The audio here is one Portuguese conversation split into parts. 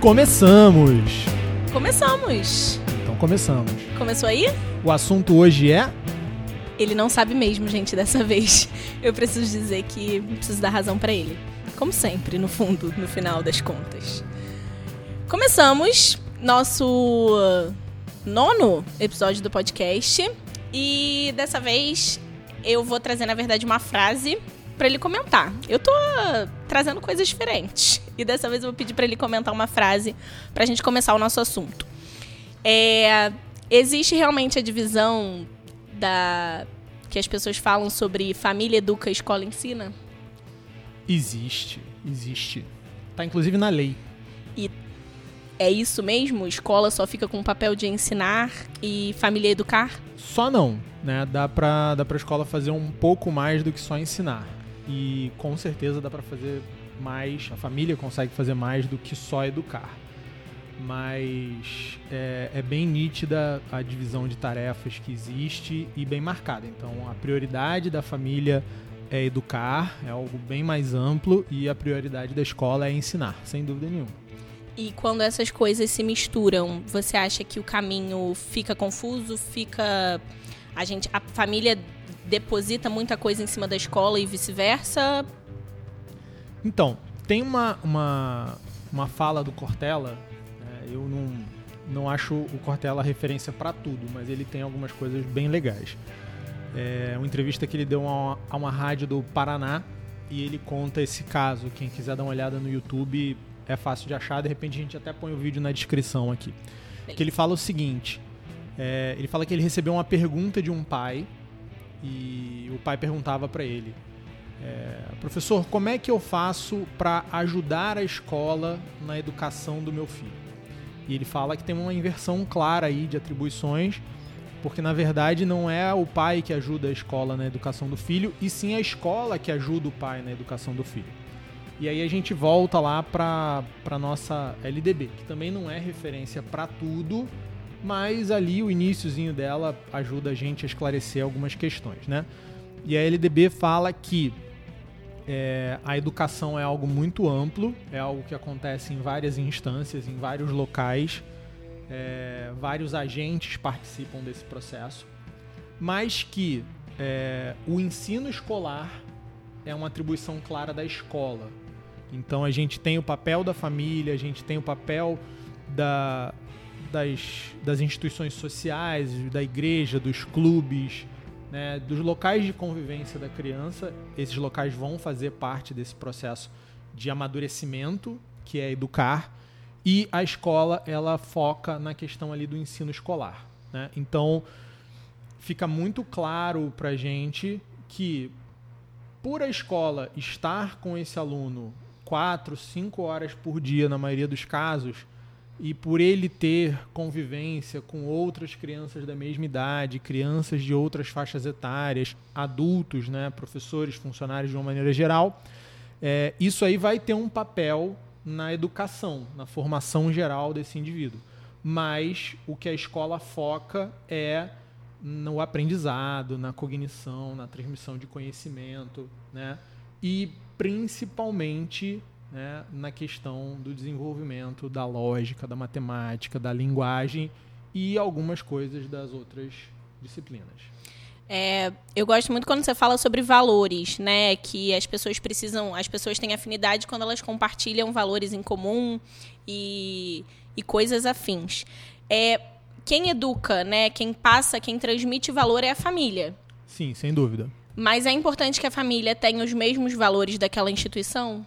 Começamos! Começamos! Então começamos. Começou aí? O assunto hoje é. Ele não sabe mesmo, gente, dessa vez. Eu preciso dizer que preciso dar razão para ele. Como sempre, no fundo, no final das contas. Começamos nosso uh, nono episódio do podcast e dessa vez eu vou trazer, na verdade, uma frase para ele comentar. Eu tô trazendo coisas diferentes. E dessa vez eu vou pedir para ele comentar uma frase pra gente começar o nosso assunto. É, existe realmente a divisão da que as pessoas falam sobre família educa, escola ensina? Existe, existe. Tá inclusive na lei. E é isso mesmo? Escola só fica com o papel de ensinar e família educar? Só não, né? Dá pra, dá pra escola fazer um pouco mais do que só ensinar. E com certeza dá para fazer mais, a família consegue fazer mais do que só educar. Mas é, é, bem nítida a divisão de tarefas que existe e bem marcada. Então a prioridade da família é educar, é algo bem mais amplo, e a prioridade da escola é ensinar, sem dúvida nenhuma. E quando essas coisas se misturam, você acha que o caminho fica confuso? Fica. A gente. A família deposita muita coisa em cima da escola e vice-versa? Então, tem uma, uma, uma fala do Cortella, né, eu não, não acho o Cortella referência para tudo, mas ele tem algumas coisas bem legais. É uma entrevista que ele deu a uma, a uma rádio do Paraná e ele conta esse caso. Quem quiser dar uma olhada no YouTube é fácil de achar, de repente a gente até põe o vídeo na descrição aqui. Que ele fala o seguinte: é, ele fala que ele recebeu uma pergunta de um pai e o pai perguntava para ele: é, professor, como é que eu faço para ajudar a escola na educação do meu filho? E ele fala que tem uma inversão clara aí de atribuições, porque na verdade não é o pai que ajuda a escola na educação do filho, e sim a escola que ajuda o pai na educação do filho. E aí a gente volta lá para a nossa LDB, que também não é referência para tudo, mas ali o iníciozinho dela ajuda a gente a esclarecer algumas questões, né? E a LDB fala que é, a educação é algo muito amplo, é algo que acontece em várias instâncias, em vários locais, é, vários agentes participam desse processo, mas que é, o ensino escolar é uma atribuição clara da escola. Então a gente tem o papel da família, a gente tem o papel da, das, das instituições sociais, da igreja, dos clubes, né, dos locais de convivência da criança. Esses locais vão fazer parte desse processo de amadurecimento, que é educar, e a escola ela foca na questão ali do ensino escolar. Né? Então fica muito claro para gente que por a escola estar com esse aluno quatro, cinco horas por dia na maioria dos casos, e por ele ter convivência com outras crianças da mesma idade, crianças de outras faixas etárias, adultos, né, professores, funcionários de uma maneira geral, é, isso aí vai ter um papel na educação, na formação geral desse indivíduo. Mas o que a escola foca é no aprendizado, na cognição, na transmissão de conhecimento, né? E principalmente né, na questão do desenvolvimento da lógica, da matemática, da linguagem e algumas coisas das outras disciplinas. É, eu gosto muito quando você fala sobre valores, né? Que as pessoas precisam, as pessoas têm afinidade quando elas compartilham valores em comum e, e coisas afins. É, quem educa, né? Quem passa, quem transmite valor é a família. Sim, sem dúvida. Mas é importante que a família tenha os mesmos valores daquela instituição?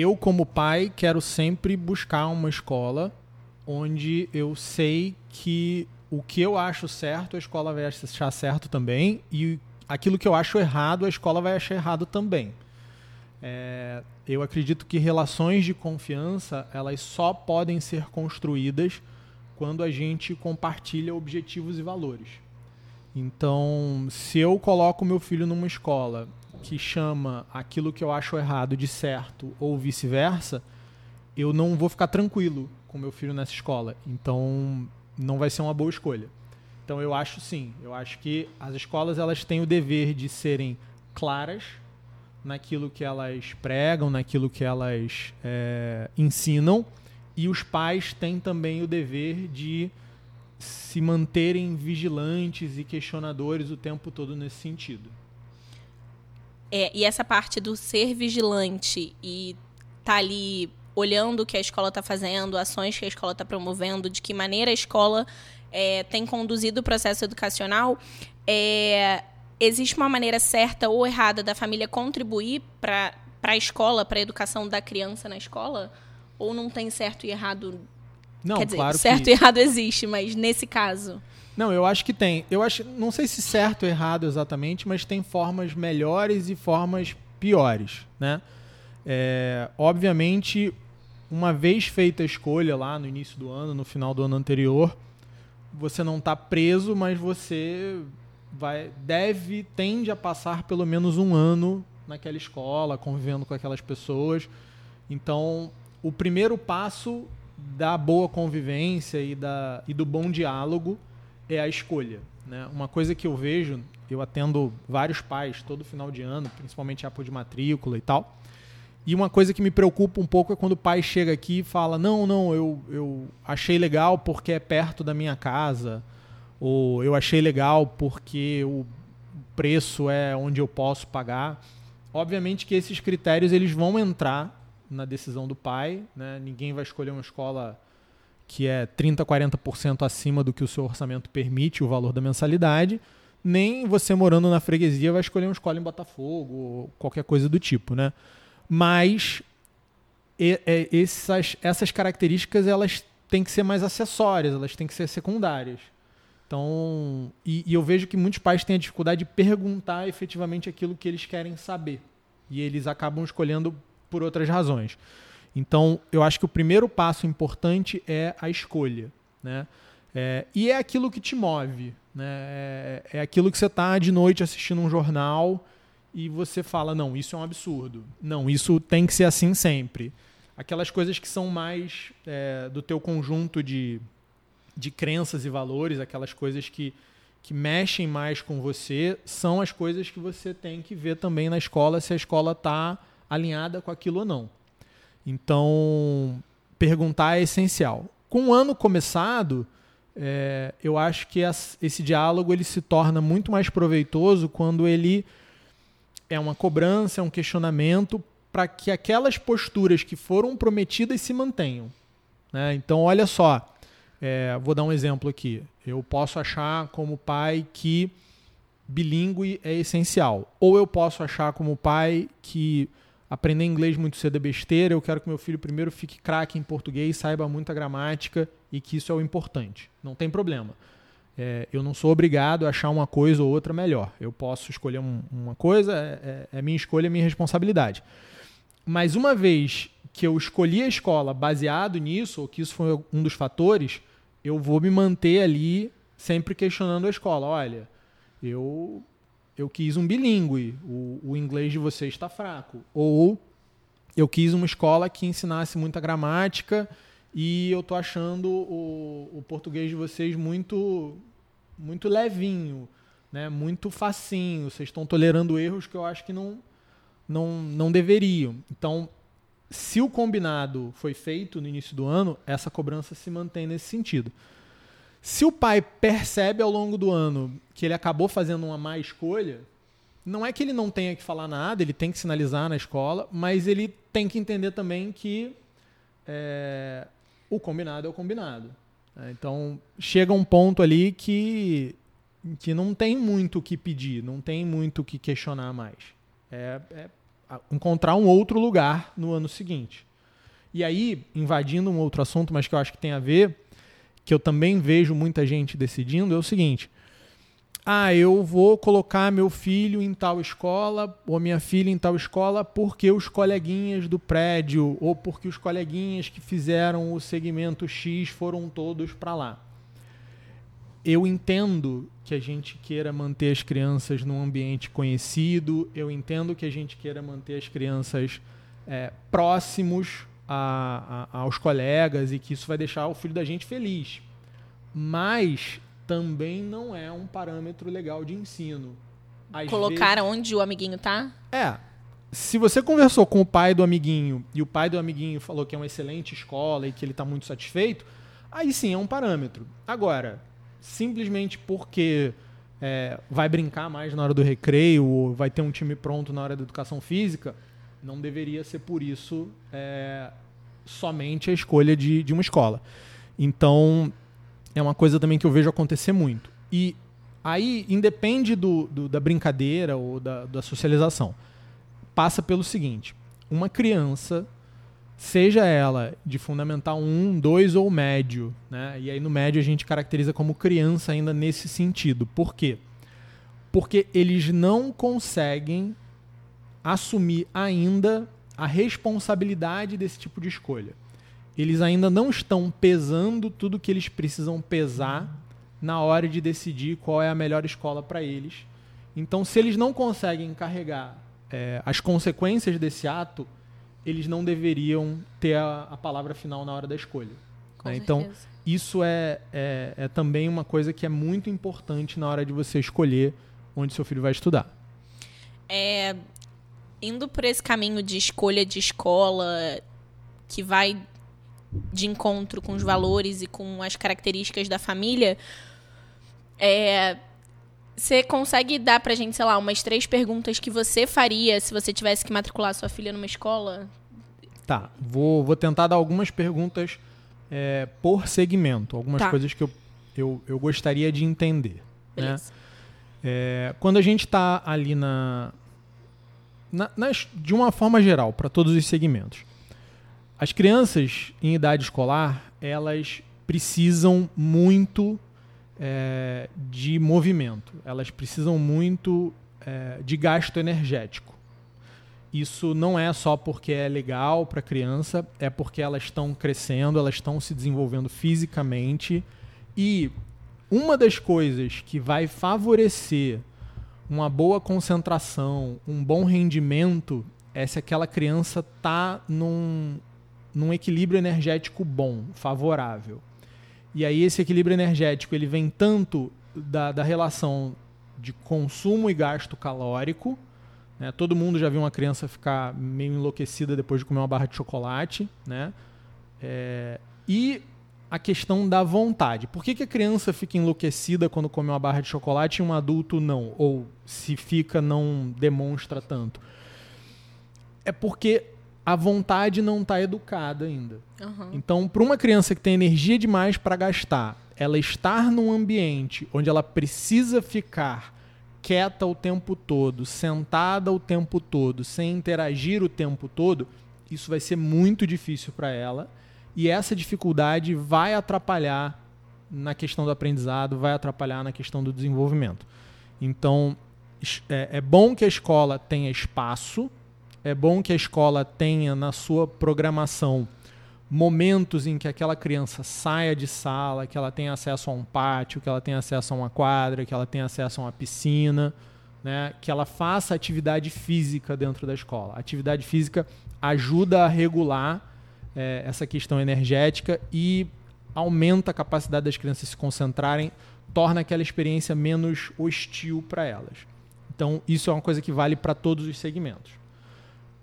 Eu, como pai, quero sempre buscar uma escola onde eu sei que o que eu acho certo, a escola vai achar certo também, e aquilo que eu acho errado, a escola vai achar errado também. É, eu acredito que relações de confiança elas só podem ser construídas quando a gente compartilha objetivos e valores. Então, se eu coloco meu filho numa escola que chama aquilo que eu acho errado de certo ou vice-versa, eu não vou ficar tranquilo com meu filho nessa escola. Então, não vai ser uma boa escolha. Então, eu acho sim, eu acho que as escolas elas têm o dever de serem claras naquilo que elas pregam, naquilo que elas é, ensinam e os pais têm também o dever de se manterem vigilantes e questionadores o tempo todo nesse sentido. É, e essa parte do ser vigilante e tá ali olhando o que a escola está fazendo, ações que a escola está promovendo, de que maneira a escola é, tem conduzido o processo educacional, é, existe uma maneira certa ou errada da família contribuir para a escola, para a educação da criança na escola? Ou não tem certo e errado? Não, Quer dizer, claro certo que... e errado existe, mas nesse caso. Não, eu acho que tem. Eu acho, não sei se certo ou errado exatamente, mas tem formas melhores e formas piores, né? É, obviamente, uma vez feita a escolha lá no início do ano, no final do ano anterior, você não está preso, mas você vai deve tende a passar pelo menos um ano naquela escola, convivendo com aquelas pessoas. Então, o primeiro passo da boa convivência e, da, e do bom diálogo é a escolha. Né? Uma coisa que eu vejo, eu atendo vários pais todo final de ano, principalmente época de matrícula e tal. E uma coisa que me preocupa um pouco é quando o pai chega aqui e fala: Não, não, eu, eu achei legal porque é perto da minha casa, ou eu achei legal porque o preço é onde eu posso pagar. Obviamente que esses critérios eles vão entrar na decisão do pai, né? ninguém vai escolher uma escola que é 30, 40% acima do que o seu orçamento permite, o valor da mensalidade, nem você morando na freguesia vai escolher uma escola em Botafogo ou qualquer coisa do tipo, né? Mas e, e, essas, essas características elas têm que ser mais acessórias, elas têm que ser secundárias. Então, e, e eu vejo que muitos pais têm a dificuldade de perguntar efetivamente aquilo que eles querem saber. E eles acabam escolhendo por outras razões. Então, eu acho que o primeiro passo importante é a escolha. Né? É, e é aquilo que te move. Né? É, é aquilo que você está de noite assistindo um jornal e você fala: não, isso é um absurdo. Não, isso tem que ser assim sempre. Aquelas coisas que são mais é, do teu conjunto de, de crenças e valores, aquelas coisas que, que mexem mais com você, são as coisas que você tem que ver também na escola se a escola está alinhada com aquilo ou não. Então, perguntar é essencial. Com o ano começado, é, eu acho que esse diálogo ele se torna muito mais proveitoso quando ele é uma cobrança, é um questionamento para que aquelas posturas que foram prometidas se mantenham. Né? Então, olha só, é, vou dar um exemplo aqui. Eu posso achar como pai que bilíngue é essencial, ou eu posso achar como pai que aprender inglês muito cedo é besteira, eu quero que meu filho primeiro fique craque em português, saiba muita gramática e que isso é o importante. Não tem problema. É, eu não sou obrigado a achar uma coisa ou outra melhor. Eu posso escolher um, uma coisa, é, é, é minha escolha, é minha responsabilidade. Mas uma vez que eu escolhi a escola baseado nisso, ou que isso foi um dos fatores, eu vou me manter ali sempre questionando a escola. Olha, eu eu quis um bilíngue, o, o inglês de vocês está fraco. Ou eu quis uma escola que ensinasse muita gramática e eu tô achando o, o português de vocês muito muito levinho, né? Muito facinho. Vocês estão tolerando erros que eu acho que não não não deveriam. Então, se o combinado foi feito no início do ano, essa cobrança se mantém nesse sentido. Se o pai percebe ao longo do ano que ele acabou fazendo uma má escolha, não é que ele não tenha que falar nada, ele tem que sinalizar na escola, mas ele tem que entender também que é, o combinado é o combinado. Né? Então chega um ponto ali que, que não tem muito o que pedir, não tem muito o que questionar mais. É, é encontrar um outro lugar no ano seguinte. E aí, invadindo um outro assunto, mas que eu acho que tem a ver, que eu também vejo muita gente decidindo é o seguinte: ah, eu vou colocar meu filho em tal escola ou minha filha em tal escola porque os coleguinhas do prédio ou porque os coleguinhas que fizeram o segmento X foram todos para lá. Eu entendo que a gente queira manter as crianças num ambiente conhecido, eu entendo que a gente queira manter as crianças é, próximos a, a, aos colegas e que isso vai deixar o filho da gente feliz. Mas também não é um parâmetro legal de ensino. Às Colocar vezes, onde o amiguinho tá? É. se você conversou com o pai do amiguinho e o pai do amiguinho falou que é uma excelente escola e que ele está muito satisfeito, aí sim é um parâmetro. Agora, simplesmente porque é, vai brincar mais na hora do recreio ou vai ter um time pronto na hora da educação física, não deveria ser por isso é, somente a escolha de, de uma escola. Então, é uma coisa também que eu vejo acontecer muito. E aí, independe do, do da brincadeira ou da, da socialização. Passa pelo seguinte: uma criança seja ela de fundamental 1, 2 ou médio, né? E aí no médio a gente caracteriza como criança ainda nesse sentido. Por quê? Porque eles não conseguem assumir ainda a responsabilidade desse tipo de escolha. Eles ainda não estão pesando tudo que eles precisam pesar na hora de decidir qual é a melhor escola para eles. Então, se eles não conseguem carregar é, as consequências desse ato, eles não deveriam ter a, a palavra final na hora da escolha. Né? Então, isso é, é, é, também uma coisa que é muito importante na hora de você escolher onde seu filho vai estudar. É, indo por esse caminho de escolha de escola que vai de encontro com os valores e com as características da família, é, você consegue dar pra gente, sei lá, umas três perguntas que você faria se você tivesse que matricular sua filha numa escola? Tá, vou, vou tentar dar algumas perguntas é, por segmento, algumas tá. coisas que eu, eu, eu gostaria de entender. Né? É, quando a gente está ali na, na, nas, de uma forma geral, para todos os segmentos, as crianças em idade escolar, elas precisam muito é, de movimento, elas precisam muito é, de gasto energético. Isso não é só porque é legal para a criança, é porque elas estão crescendo, elas estão se desenvolvendo fisicamente. E uma das coisas que vai favorecer uma boa concentração, um bom rendimento, é se aquela criança está num, num equilíbrio energético bom, favorável. E aí esse equilíbrio energético ele vem tanto da, da relação de consumo e gasto calórico. Né? Todo mundo já viu uma criança ficar meio enlouquecida depois de comer uma barra de chocolate. Né? É, e a questão da vontade. Por que, que a criança fica enlouquecida quando come uma barra de chocolate e um adulto não? Ou se fica, não demonstra tanto? É porque a vontade não está educada ainda. Uhum. Então, para uma criança que tem energia demais para gastar, ela estar num ambiente onde ela precisa ficar quieta o tempo todo, sentada o tempo todo, sem interagir o tempo todo, isso vai ser muito difícil para ela. E essa dificuldade vai atrapalhar na questão do aprendizado, vai atrapalhar na questão do desenvolvimento. Então, é, é bom que a escola tenha espaço é bom que a escola tenha na sua programação momentos em que aquela criança saia de sala, que ela tenha acesso a um pátio, que ela tenha acesso a uma quadra, que ela tenha acesso a uma piscina, né? que ela faça atividade física dentro da escola. A atividade física ajuda a regular é, essa questão energética e aumenta a capacidade das crianças se concentrarem, torna aquela experiência menos hostil para elas. Então, isso é uma coisa que vale para todos os segmentos.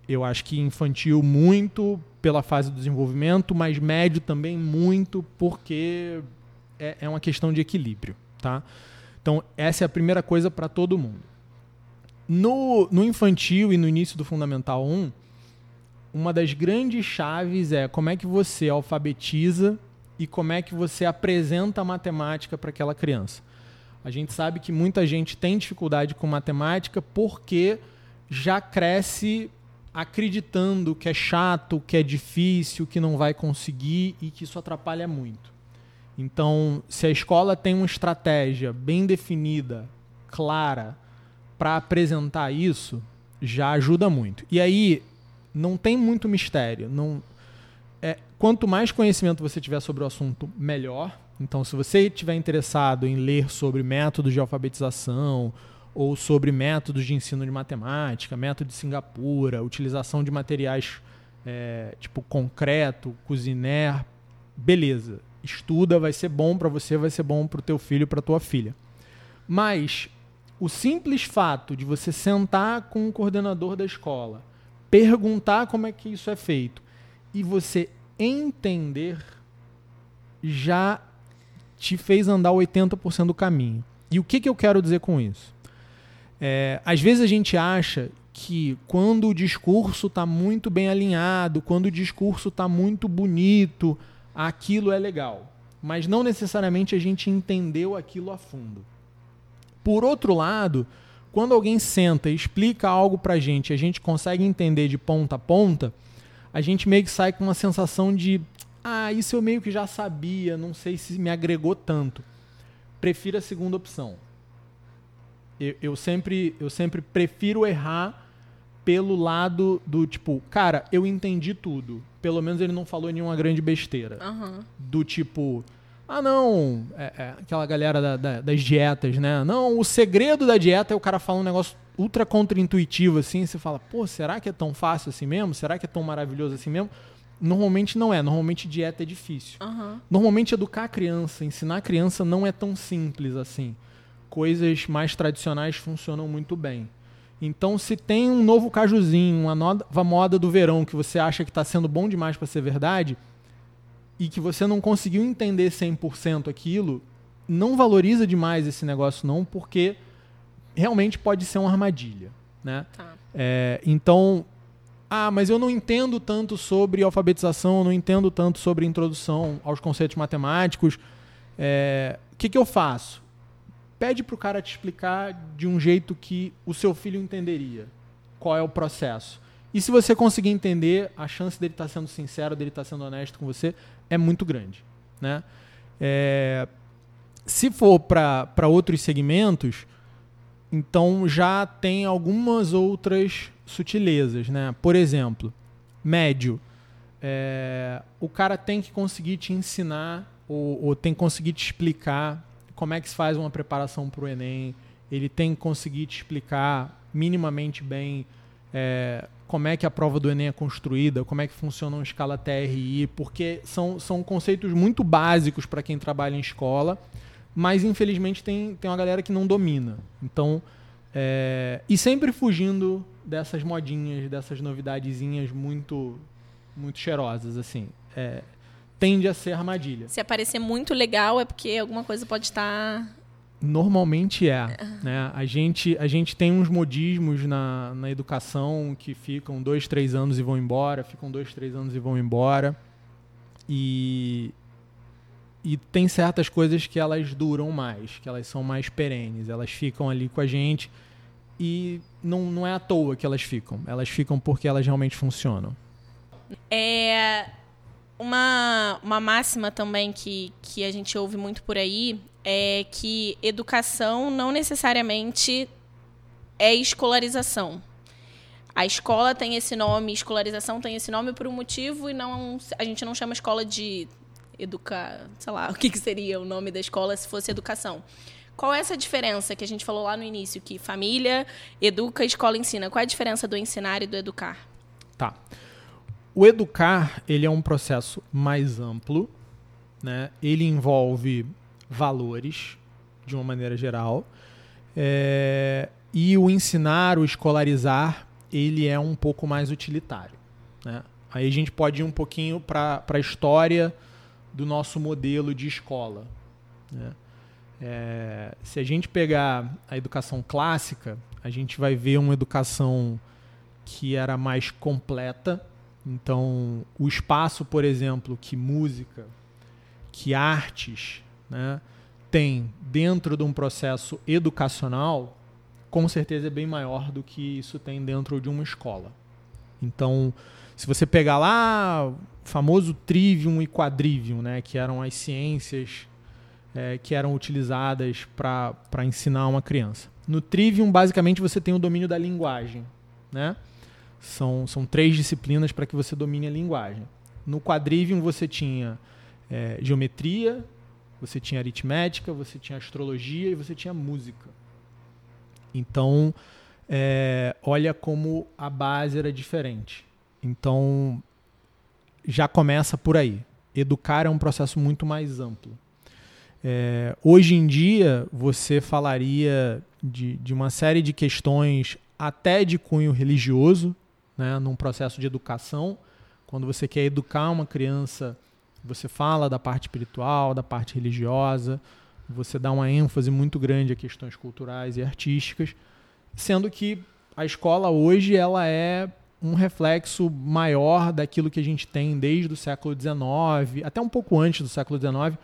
Eu acho que infantil muito pela fase do desenvolvimento, mas médio também muito porque é, é uma questão de equilíbrio, tá? Então, essa é a primeira coisa para todo mundo. No, no infantil e no início do Fundamental 1, uma das grandes chaves é como é que você alfabetiza e como é que você apresenta a matemática para aquela criança. A gente sabe que muita gente tem dificuldade com matemática porque já cresce acreditando que é chato, que é difícil, que não vai conseguir e que isso atrapalha muito. Então, se a escola tem uma estratégia bem definida, clara, para apresentar isso, já ajuda muito. E aí, não tem muito mistério. Não, é, quanto mais conhecimento você tiver sobre o assunto, melhor. Então, se você estiver interessado em ler sobre métodos de alfabetização, ou sobre métodos de ensino de matemática, método de Singapura, utilização de materiais é, tipo concreto, cozinher, beleza. Estuda, vai ser bom para você, vai ser bom para o teu filho, para tua filha. Mas o simples fato de você sentar com o coordenador da escola, perguntar como é que isso é feito e você entender já te fez andar 80% do caminho. E o que, que eu quero dizer com isso? É, às vezes a gente acha que quando o discurso está muito bem alinhado, quando o discurso está muito bonito, aquilo é legal. Mas não necessariamente a gente entendeu aquilo a fundo. Por outro lado, quando alguém senta e explica algo pra gente, a gente consegue entender de ponta a ponta, a gente meio que sai com uma sensação de ah, isso eu meio que já sabia, não sei se me agregou tanto. Prefiro a segunda opção. Eu, eu sempre, eu sempre prefiro errar pelo lado do tipo, cara, eu entendi tudo. Pelo menos ele não falou nenhuma grande besteira. Uhum. Do tipo, ah, não, é, é, aquela galera da, da, das dietas, né? Não, o segredo da dieta é o cara falar um negócio ultra contraintuitivo assim. Você fala, pô, será que é tão fácil assim mesmo? Será que é tão maravilhoso assim mesmo? Normalmente não é. Normalmente dieta é difícil. Uhum. Normalmente educar a criança, ensinar a criança não é tão simples assim. Coisas mais tradicionais funcionam muito bem. Então, se tem um novo cajuzinho, uma nova moda do verão que você acha que está sendo bom demais para ser verdade e que você não conseguiu entender 100% aquilo, não valoriza demais esse negócio não, porque realmente pode ser uma armadilha, né? Tá. É, então, ah, mas eu não entendo tanto sobre alfabetização, não entendo tanto sobre introdução aos conceitos matemáticos. É, o que, que eu faço? pede para o cara te explicar de um jeito que o seu filho entenderia qual é o processo. E se você conseguir entender, a chance dele estar tá sendo sincero, dele estar tá sendo honesto com você é muito grande. Né? É, se for para outros segmentos, então já tem algumas outras sutilezas. Né? Por exemplo, médio. É, o cara tem que conseguir te ensinar ou, ou tem que conseguir te explicar como é que se faz uma preparação para o Enem, ele tem que conseguir te explicar minimamente bem é, como é que a prova do Enem é construída, como é que funciona uma escala TRI, porque são, são conceitos muito básicos para quem trabalha em escola, mas infelizmente tem, tem uma galera que não domina. Então, é, e sempre fugindo dessas modinhas, dessas novidadezinhas muito, muito cheirosas, assim. É, tende a ser armadilha. Se aparecer muito legal é porque alguma coisa pode estar. Normalmente é. Né? A, gente, a gente tem uns modismos na, na educação que ficam dois, três anos e vão embora, ficam dois, três anos e vão embora. E, e tem certas coisas que elas duram mais, que elas são mais perenes, elas ficam ali com a gente e não, não é à toa que elas ficam, elas ficam porque elas realmente funcionam. É, uma, uma máxima também que, que a gente ouve muito por aí é que educação não necessariamente é escolarização. A escola tem esse nome, escolarização tem esse nome por um motivo e não a gente não chama escola de educar, sei lá, o que, que seria o nome da escola se fosse educação. Qual é essa diferença que a gente falou lá no início, que família educa, escola ensina? Qual é a diferença do ensinar e do educar? Tá. O educar ele é um processo mais amplo, né? Ele envolve valores de uma maneira geral é, e o ensinar, o escolarizar, ele é um pouco mais utilitário. Né? Aí a gente pode ir um pouquinho para a história do nosso modelo de escola. Né? É, se a gente pegar a educação clássica, a gente vai ver uma educação que era mais completa, então, o espaço, por exemplo, que música, que artes né, tem dentro de um processo educacional, com certeza é bem maior do que isso tem dentro de uma escola. Então, se você pegar lá o famoso trivium e quadrivium, né, que eram as ciências é, que eram utilizadas para ensinar uma criança. No trivium, basicamente, você tem o domínio da linguagem, né? São, são três disciplinas para que você domine a linguagem. No quadrivium você tinha é, geometria, você tinha aritmética, você tinha astrologia e você tinha música. Então, é, olha como a base era diferente. Então, já começa por aí. Educar é um processo muito mais amplo. É, hoje em dia, você falaria de, de uma série de questões até de cunho religioso, né, num processo de educação. Quando você quer educar uma criança, você fala da parte espiritual, da parte religiosa, você dá uma ênfase muito grande a questões culturais e artísticas, sendo que a escola hoje ela é um reflexo maior daquilo que a gente tem desde o século XIX, até um pouco antes do século XIX,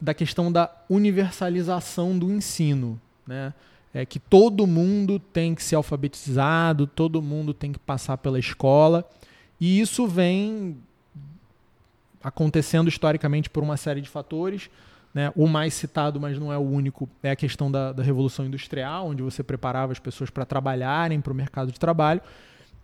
da questão da universalização do ensino, né? É que todo mundo tem que ser alfabetizado, todo mundo tem que passar pela escola, e isso vem acontecendo historicamente por uma série de fatores. Né? O mais citado, mas não é o único, é a questão da, da Revolução Industrial, onde você preparava as pessoas para trabalharem para o mercado de trabalho.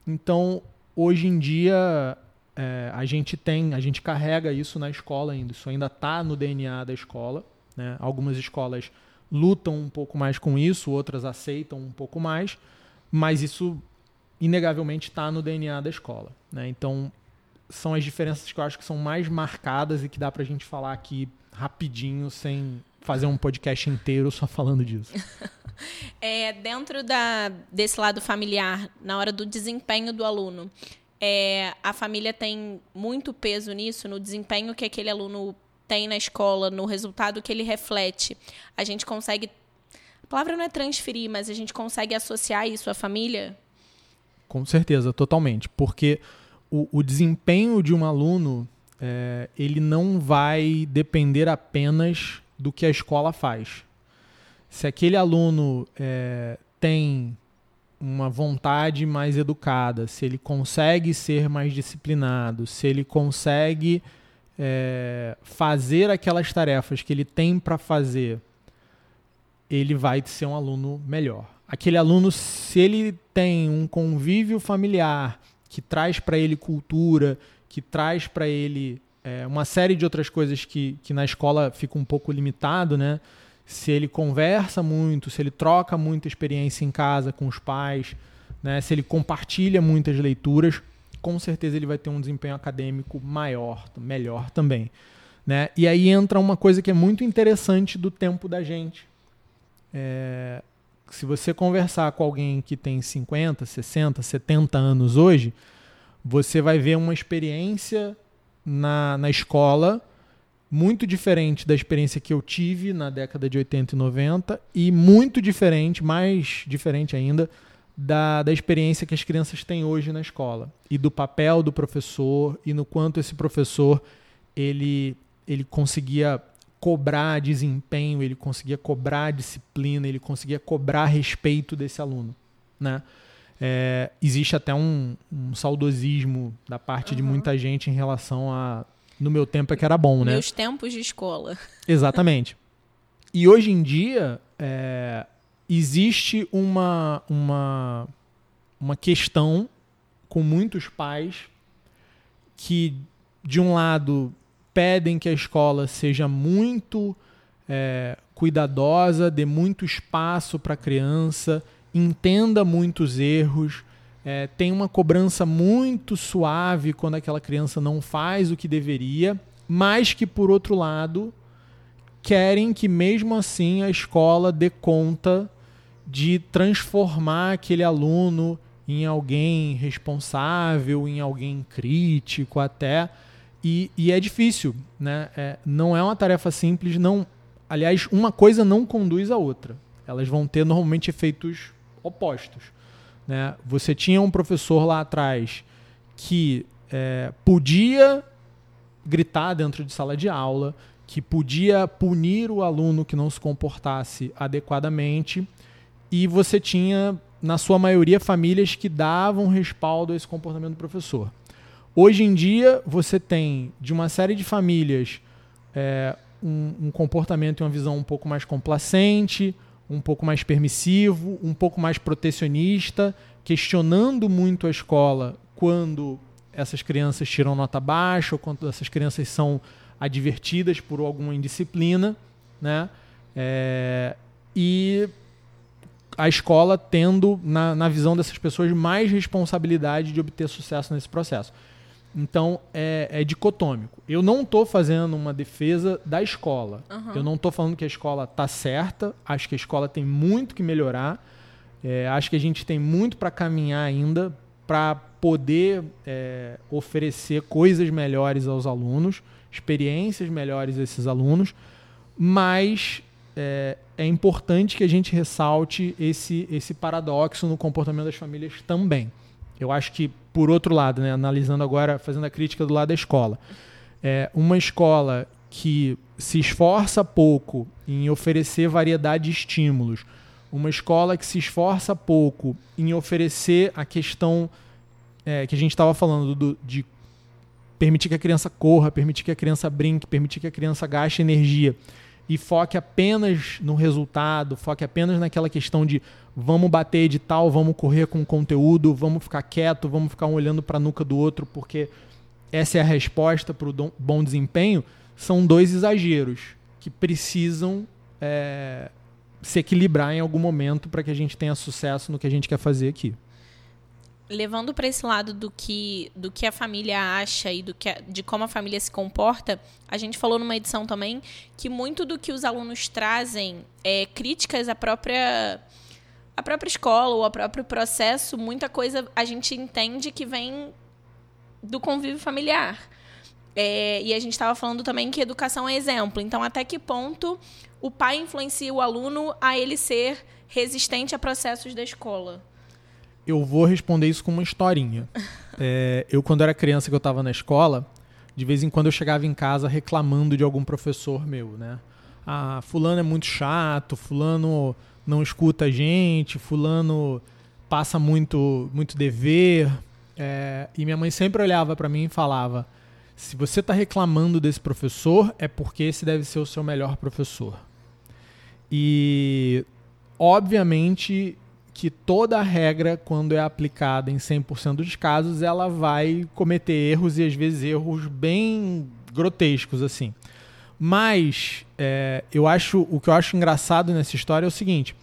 Então, hoje em dia, é, a gente tem, a gente carrega isso na escola ainda. Isso ainda está no DNA da escola. Né? Algumas escolas lutam um pouco mais com isso, outras aceitam um pouco mais, mas isso inegavelmente está no DNA da escola. Né? Então, são as diferenças que eu acho que são mais marcadas e que dá para a gente falar aqui rapidinho, sem fazer um podcast inteiro só falando disso. é, dentro da, desse lado familiar, na hora do desempenho do aluno, é, a família tem muito peso nisso, no desempenho que aquele aluno tem na escola, no resultado que ele reflete. A gente consegue. A palavra não é transferir, mas a gente consegue associar isso à família? Com certeza, totalmente. Porque o, desempenho de um aluno é, ele não vai depender apenas do que a escola faz. Se aquele aluno é, tem uma vontade mais educada, se ele consegue ser mais disciplinado, se ele consegue é, fazer aquelas tarefas que ele tem para fazer, ele vai ser um aluno melhor. Aquele aluno, se ele tem um convívio familiar que traz para ele cultura, que traz para ele é, uma série de outras coisas que, que na escola fica um pouco limitado, né? Se ele conversa muito, se ele troca muita experiência em casa com os pais, né? se ele compartilha muitas leituras, com certeza ele vai ter um desempenho acadêmico maior, melhor também. Né? E aí entra uma coisa que é muito interessante do tempo da gente. É, se você conversar com alguém que tem 50, 60, 70 anos hoje, você vai ver uma experiência na, na escola muito diferente da experiência que eu tive na década de 80 e 90 e muito diferente, mais diferente ainda, da, da experiência que as crianças têm hoje na escola e do papel do professor e no quanto esse professor ele, ele conseguia cobrar desempenho, ele conseguia cobrar disciplina, ele conseguia cobrar respeito desse aluno, né? É, existe até um, um, saudosismo da parte uhum. de muita gente em relação a no meu tempo é que era bom, né? Meus tempos de escola. Exatamente. E hoje em dia, é, existe uma, uma, uma questão com muitos pais que, de um lado, pedem que a escola seja muito é, cuidadosa, dê muito espaço para a criança, entenda muitos erros, é, tem uma cobrança muito suave quando aquela criança não faz o que deveria, mas que, por outro lado, querem que, mesmo assim, a escola dê conta de transformar aquele aluno em alguém responsável, em alguém crítico até. E, e é difícil, né? É, não é uma tarefa simples, não. Aliás, uma coisa não conduz à outra. Elas vão ter normalmente efeitos opostos. Né? Você tinha um professor lá atrás que é, podia gritar dentro de sala de aula, que podia punir o aluno que não se comportasse adequadamente, e você tinha, na sua maioria, famílias que davam respaldo a esse comportamento do professor. Hoje em dia, você tem, de uma série de famílias, é, um, um, comportamento e uma visão um pouco mais complacente, um pouco mais permissivo, um pouco mais protecionista, questionando muito a escola quando essas crianças tiram nota baixa ou quando essas crianças são advertidas por alguma indisciplina, né? É, e a escola tendo, na, na visão dessas pessoas, mais responsabilidade de obter sucesso nesse processo. Então, é, é dicotômico. Eu não estou fazendo uma defesa da escola. Uhum. Eu não estou falando que a escola está certa. Acho que a escola tem muito que melhorar. É, acho que a gente tem muito para caminhar ainda para poder é, oferecer coisas melhores aos alunos, experiências melhores a esses alunos, mas é, é, importante que a gente ressalte esse, esse paradoxo no comportamento das famílias também. Eu acho que, por outro lado, né, analisando agora, fazendo a crítica do lado da escola, é, uma escola que se esforça pouco em oferecer variedade de estímulos, uma escola que se esforça pouco em oferecer a questão é, que a gente estava falando do, de permitir que a criança corra, permitir que a criança brinque, permitir que a criança gaste energia e foque apenas no resultado, foque apenas naquela questão de vamos bater edital, vamos correr com conteúdo, vamos ficar quieto, vamos ficar um olhando para a nuca do outro, porque essa é a resposta para o bom desempenho, são dois exageros que precisam é, se equilibrar em algum momento para que a gente tenha sucesso no que a gente quer fazer aqui levando para esse lado do que, do que a família acha e do que a, de como a família se comporta, a gente falou numa edição também que muito do que os alunos trazem é críticas à própria a própria escola ou ao próprio processo, muita coisa a gente entende que vem do convívio familiar. É, e a gente estava falando também que educação é exemplo. Então, até que ponto o pai influencia o aluno a ele ser resistente a processos da escola? Eu vou responder isso com uma historinha. É, eu, quando era criança, que eu estava na escola, de vez em quando eu chegava em casa reclamando de algum professor meu, né? Ah, fulano é muito chato, fulano não escuta a gente, fulano passa muito, muito dever. É, e minha mãe sempre olhava para mim e falava: se você está reclamando desse professor, é porque esse deve ser o seu melhor professor. E, obviamente, que toda regra, quando é aplicada em 100% dos casos, ela vai cometer erros e às vezes erros bem grotescos assim. Mas é, eu acho o que eu acho engraçado nessa história é o seguinte: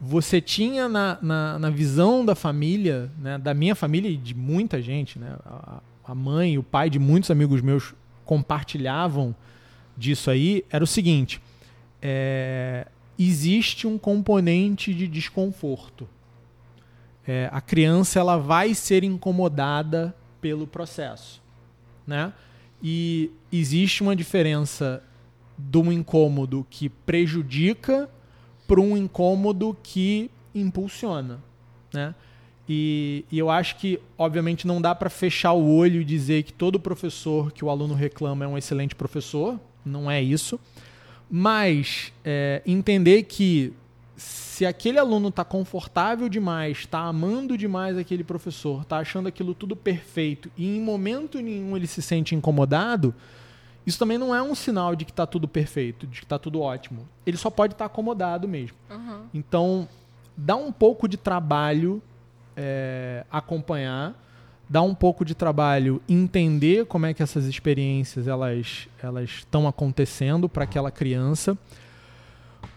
você tinha na, na, na visão da família, né, da minha família e de muita gente, né, a, a mãe e o pai de muitos amigos meus compartilhavam disso aí, era o seguinte: é, existe um componente de desconforto. É, a criança ela vai ser incomodada pelo processo, né? E existe uma diferença de um incômodo que prejudica para um incômodo que impulsiona, né? E, e, eu acho que, obviamente, não dá para fechar o olho e dizer que todo professor que o aluno reclama é um excelente professor, não é isso. Mas é, entender que se aquele aluno está confortável demais, está amando demais aquele professor, está achando aquilo tudo perfeito e em momento nenhum ele se sente incomodado, isso também não é um sinal de que está tudo perfeito, de que está tudo ótimo. Ele só pode estar tá acomodado mesmo. Uhum. Então, dá um pouco de trabalho é, acompanhar dá um pouco de trabalho entender como é que essas experiências elas elas estão acontecendo para aquela criança.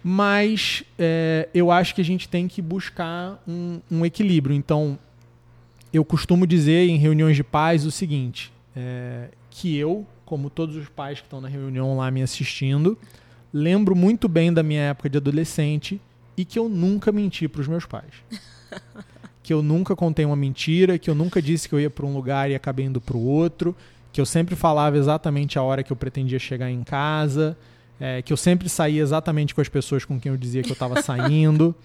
Mas é, eu acho que a gente tem que buscar um, um, equilíbrio. Então eu costumo dizer em reuniões de pais o seguinte é, que eu como todos os pais que estão na reunião lá me assistindo lembro muito bem da minha época de adolescente e que eu nunca menti para os meus pais que eu nunca contei uma mentira, que eu nunca disse que eu ia para um lugar e acabei indo para o outro, que eu sempre falava exatamente a hora que eu pretendia chegar em casa, é, que eu sempre saía exatamente com as pessoas com quem eu dizia que eu estava saindo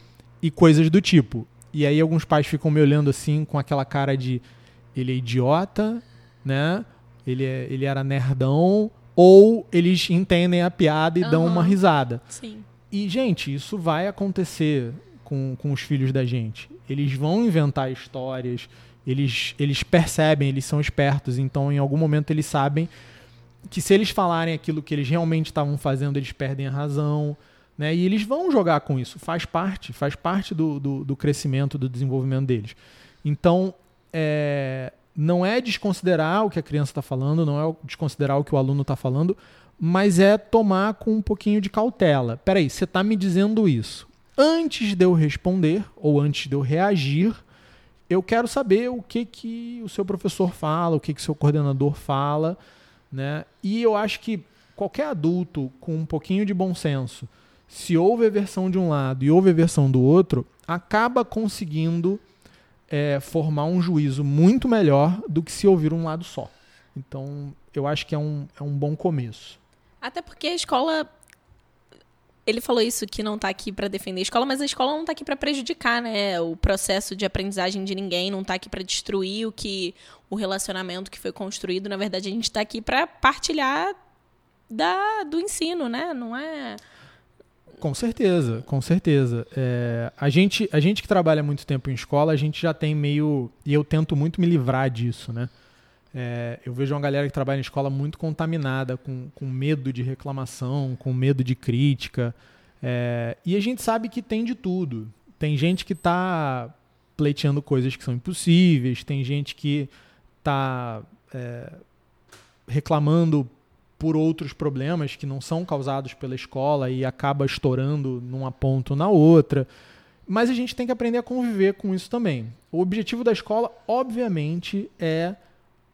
e coisas do tipo. E aí alguns pais ficam me olhando assim com aquela cara de ele é idiota, né? Ele, é, ele era nerdão, ou eles entendem a piada e uhum. dão uma risada. Sim. E, gente, isso vai acontecer com, com os filhos da gente. Eles vão inventar histórias, eles, eles percebem, eles são espertos, então em algum momento eles sabem que se eles falarem aquilo que eles realmente estavam fazendo, eles perdem a razão. Né? E eles vão jogar com isso, faz parte, faz parte do, do, do crescimento, do desenvolvimento deles. Então, é, não é desconsiderar o que a criança está falando, não é desconsiderar o que o aluno está falando, mas é tomar com um pouquinho de cautela. Peraí, você está me dizendo isso antes de eu responder ou antes de eu reagir, eu quero saber o que, que o seu professor fala, o que, que o seu coordenador fala, né? E eu acho que qualquer adulto com um pouquinho de bom senso, se houve a versão de um lado e houve a versão do outro, acaba conseguindo é, formar um juízo muito melhor do que se ouvir um lado só. Então, eu acho que é um, é um bom começo. Até porque a escola. Ele falou isso que não está aqui para defender a escola, mas a escola não está aqui para prejudicar, né? O processo de aprendizagem de ninguém, não está aqui para destruir o que o relacionamento que foi construído. Na verdade, a gente está aqui para partilhar da, do ensino, né? Não é com certeza, com certeza. É, a, gente, a gente que trabalha muito tempo em escola, a gente já tem meio. E eu tento muito me livrar disso, né? É, eu vejo uma galera que trabalha em escola muito contaminada, com, com medo de reclamação, com medo de crítica. É, e a gente sabe que tem de tudo. Tem gente que está pleiteando coisas que são impossíveis, tem gente que está é, reclamando por outros problemas que não são causados pela escola e acaba estourando numa ponta ou na outra. Mas a gente tem que aprender a conviver com isso também. O objetivo da escola, obviamente, é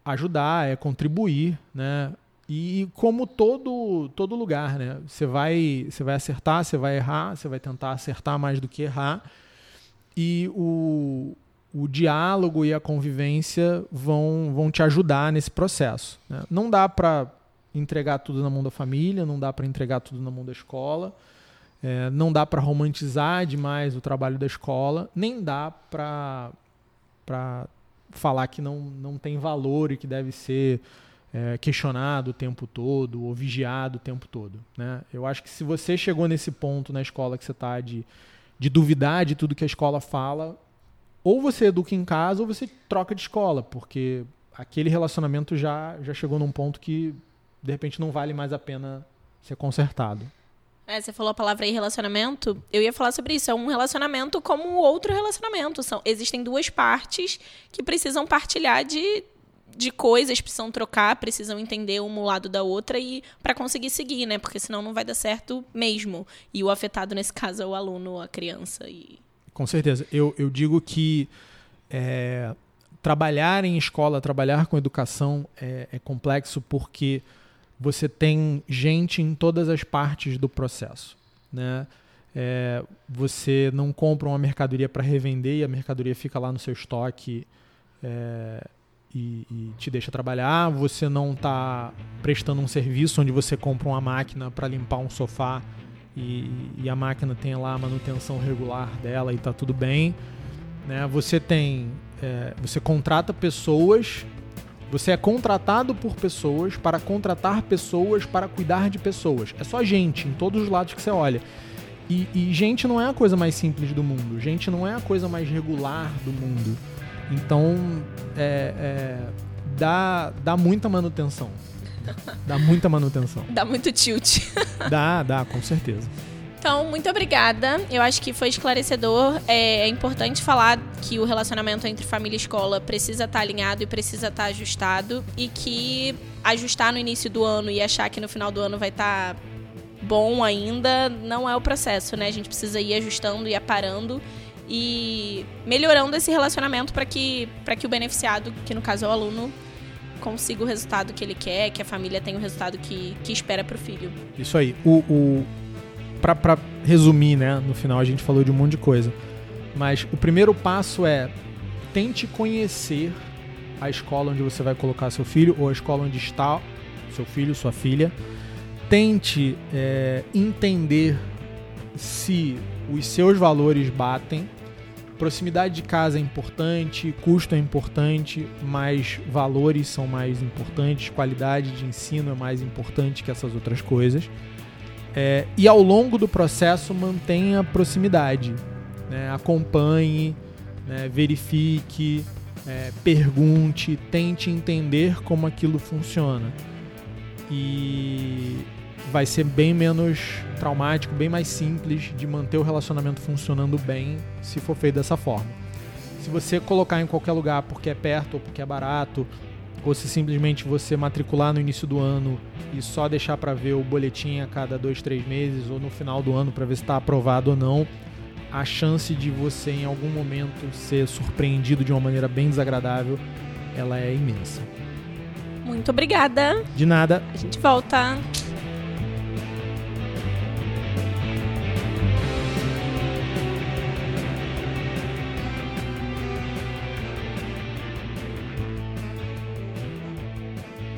ajudar, é contribuir, né? E como todo todo lugar, né? Você vai você vai acertar, você vai errar, você vai tentar acertar mais do que errar. E o, o diálogo e a convivência vão, vão te ajudar nesse processo. Né? Não dá para entregar tudo na mão da família, não dá para entregar tudo na mão da escola, é, não dá para romantizar demais o trabalho da escola, nem dá para falar que não, não tem valor e que deve ser é, questionado o tempo todo ou vigiado o tempo todo. Né? Eu acho que se você chegou nesse ponto na escola que você está de, de duvidar de tudo que a escola fala, ou você educa em casa ou você troca de escola, porque aquele relacionamento já, já chegou num ponto que de repente não vale mais a pena ser consertado. É, você falou a palavra aí relacionamento. Eu ia falar sobre isso. É um relacionamento como outro relacionamento. São, existem duas partes que precisam partilhar de, de coisas, precisam trocar, precisam entender um lado da outra e para conseguir seguir, né? Porque senão não vai dar certo mesmo. E o afetado nesse caso é o aluno, a criança. E... Com certeza. Eu, eu digo que é, trabalhar em escola, trabalhar com educação é, é complexo porque você tem gente em todas as partes do processo. Né? É, você não compra uma mercadoria para revender e a mercadoria fica lá no seu estoque é, e, e, te deixa trabalhar. Você não está prestando um serviço onde você compra uma máquina para limpar um sofá e, e, a máquina tem lá a manutenção regular dela e está tudo bem. Né? Você tem, é, você contrata pessoas você é contratado por pessoas para contratar pessoas para cuidar de pessoas. É só gente, em todos os lados que você olha. E, e, gente não é a coisa mais simples do mundo. Gente não é a coisa mais regular do mundo. Então, é, é, dá, dá muita manutenção. Dá muita manutenção. dá muito tilt. dá, dá, com certeza. Então, muito obrigada. Eu acho que foi esclarecedor. É, é importante falar que o relacionamento entre família e escola precisa estar alinhado e precisa estar ajustado. E que ajustar no início do ano e achar que no final do ano vai estar bom ainda não é o processo, né? A gente precisa ir ajustando e aparando e melhorando esse relacionamento para que, que o beneficiado, que no caso é o aluno, consiga o resultado que ele quer, que a família tenha o resultado que, que espera para o filho. Isso aí. O, o, para resumir, né? No final a gente falou de um monte de coisa. Mas o primeiro passo é tente conhecer a escola onde você vai colocar seu filho ou a escola onde está seu filho, sua filha. Tente é, entender se os seus valores batem. Proximidade de casa é importante, custo é importante, mas valores são mais importantes, qualidade de ensino é mais importante que essas outras coisas. É, e ao longo do processo mantenha proximidade, né? acompanhe, né? verifique, é, pergunte, tente entender como aquilo funciona. E vai ser bem menos traumático, bem mais simples de manter o relacionamento funcionando bem se for feito dessa forma. Se você colocar em qualquer lugar porque é perto ou porque é barato, ou se simplesmente você matricular no início do ano e só deixar para ver o boletim a cada dois, três meses ou no final do ano para ver se está aprovado ou não, a chance de você em algum momento ser surpreendido de uma maneira bem desagradável, ela é imensa. Muito obrigada. De nada. A gente volta.